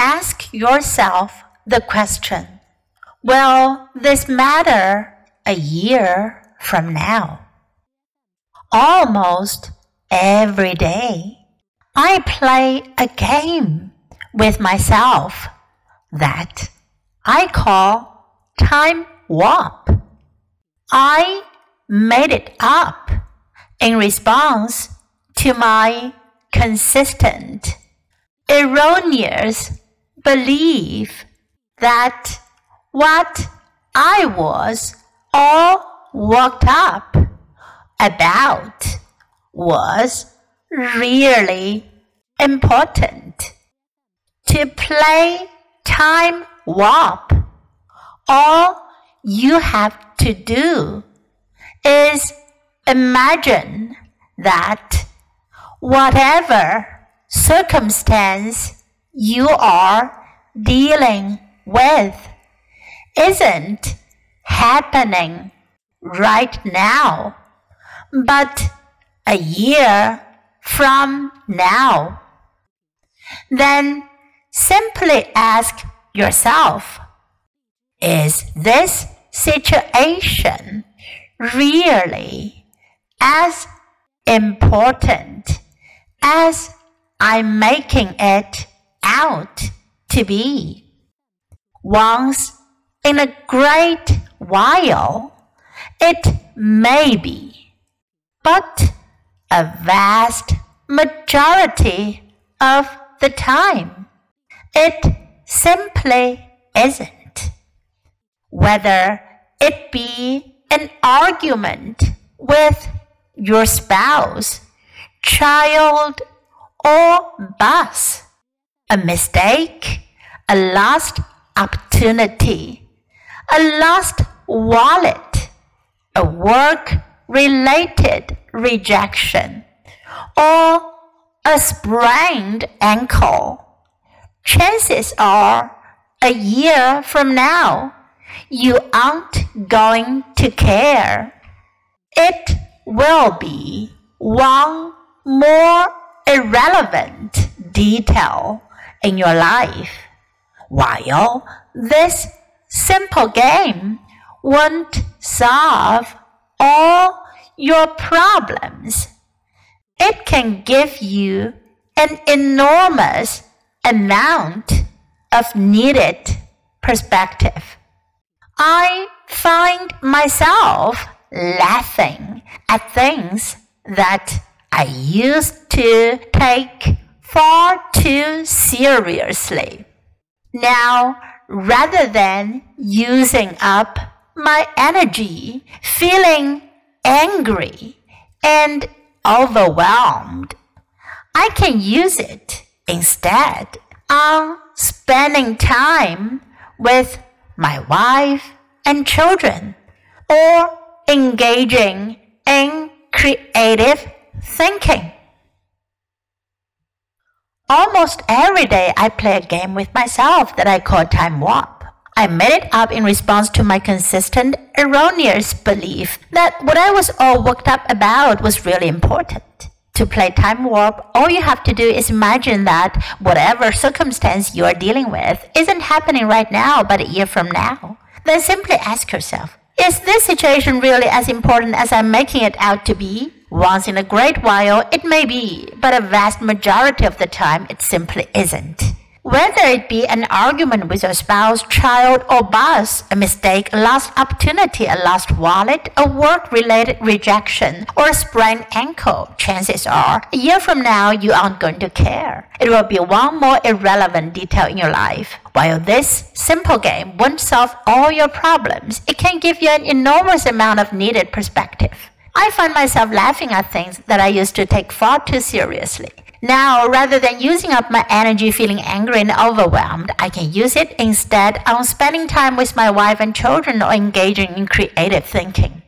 ask yourself the question Will this matter a year from now? Almost every day, I play a game with myself that I call time warp. I made it up in response to my consistent, erroneous belief that what I was all worked up about was really important. To play time warp, all you have to do is imagine that whatever circumstance you are dealing with isn't happening right now, but a year from now. Then simply ask yourself Is this situation really as important as I'm making it out to be? Once in a great while, it may be, but a vast majority of the time, it simply isn't. Whether it be an argument with your spouse, child, or boss, a mistake, a lost opportunity, a lost wallet, a work related rejection, or a sprained ankle. Chances are a year from now, you aren't going to care. It will be one more irrelevant detail in your life. While this simple game won't solve all your problems, it can give you an enormous amount of needed perspective. I find myself laughing at things that I used to take far too seriously. Now, rather than using up my energy, feeling angry and overwhelmed, I can use it instead on spending time with my wife and children or engaging in creative thinking. Almost every day I play a game with myself that I call Time Warp. I made it up in response to my consistent, erroneous belief that what I was all worked up about was really important. To play Time Warp, all you have to do is imagine that whatever circumstance you are dealing with isn't happening right now, but a year from now. Then simply ask yourself, is this situation really as important as I'm making it out to be? Once in a great while, it may be, but a vast majority of the time, it simply isn't. Whether it be an argument with your spouse, child, or boss, a mistake, a lost opportunity, a lost wallet, a work related rejection, or a sprained ankle, chances are a year from now you aren't going to care. It will be one more irrelevant detail in your life. While this simple game won't solve all your problems, it can give you an enormous amount of needed perspective. I find myself laughing at things that I used to take far too seriously. Now, rather than using up my energy feeling angry and overwhelmed, I can use it instead on spending time with my wife and children or engaging in creative thinking.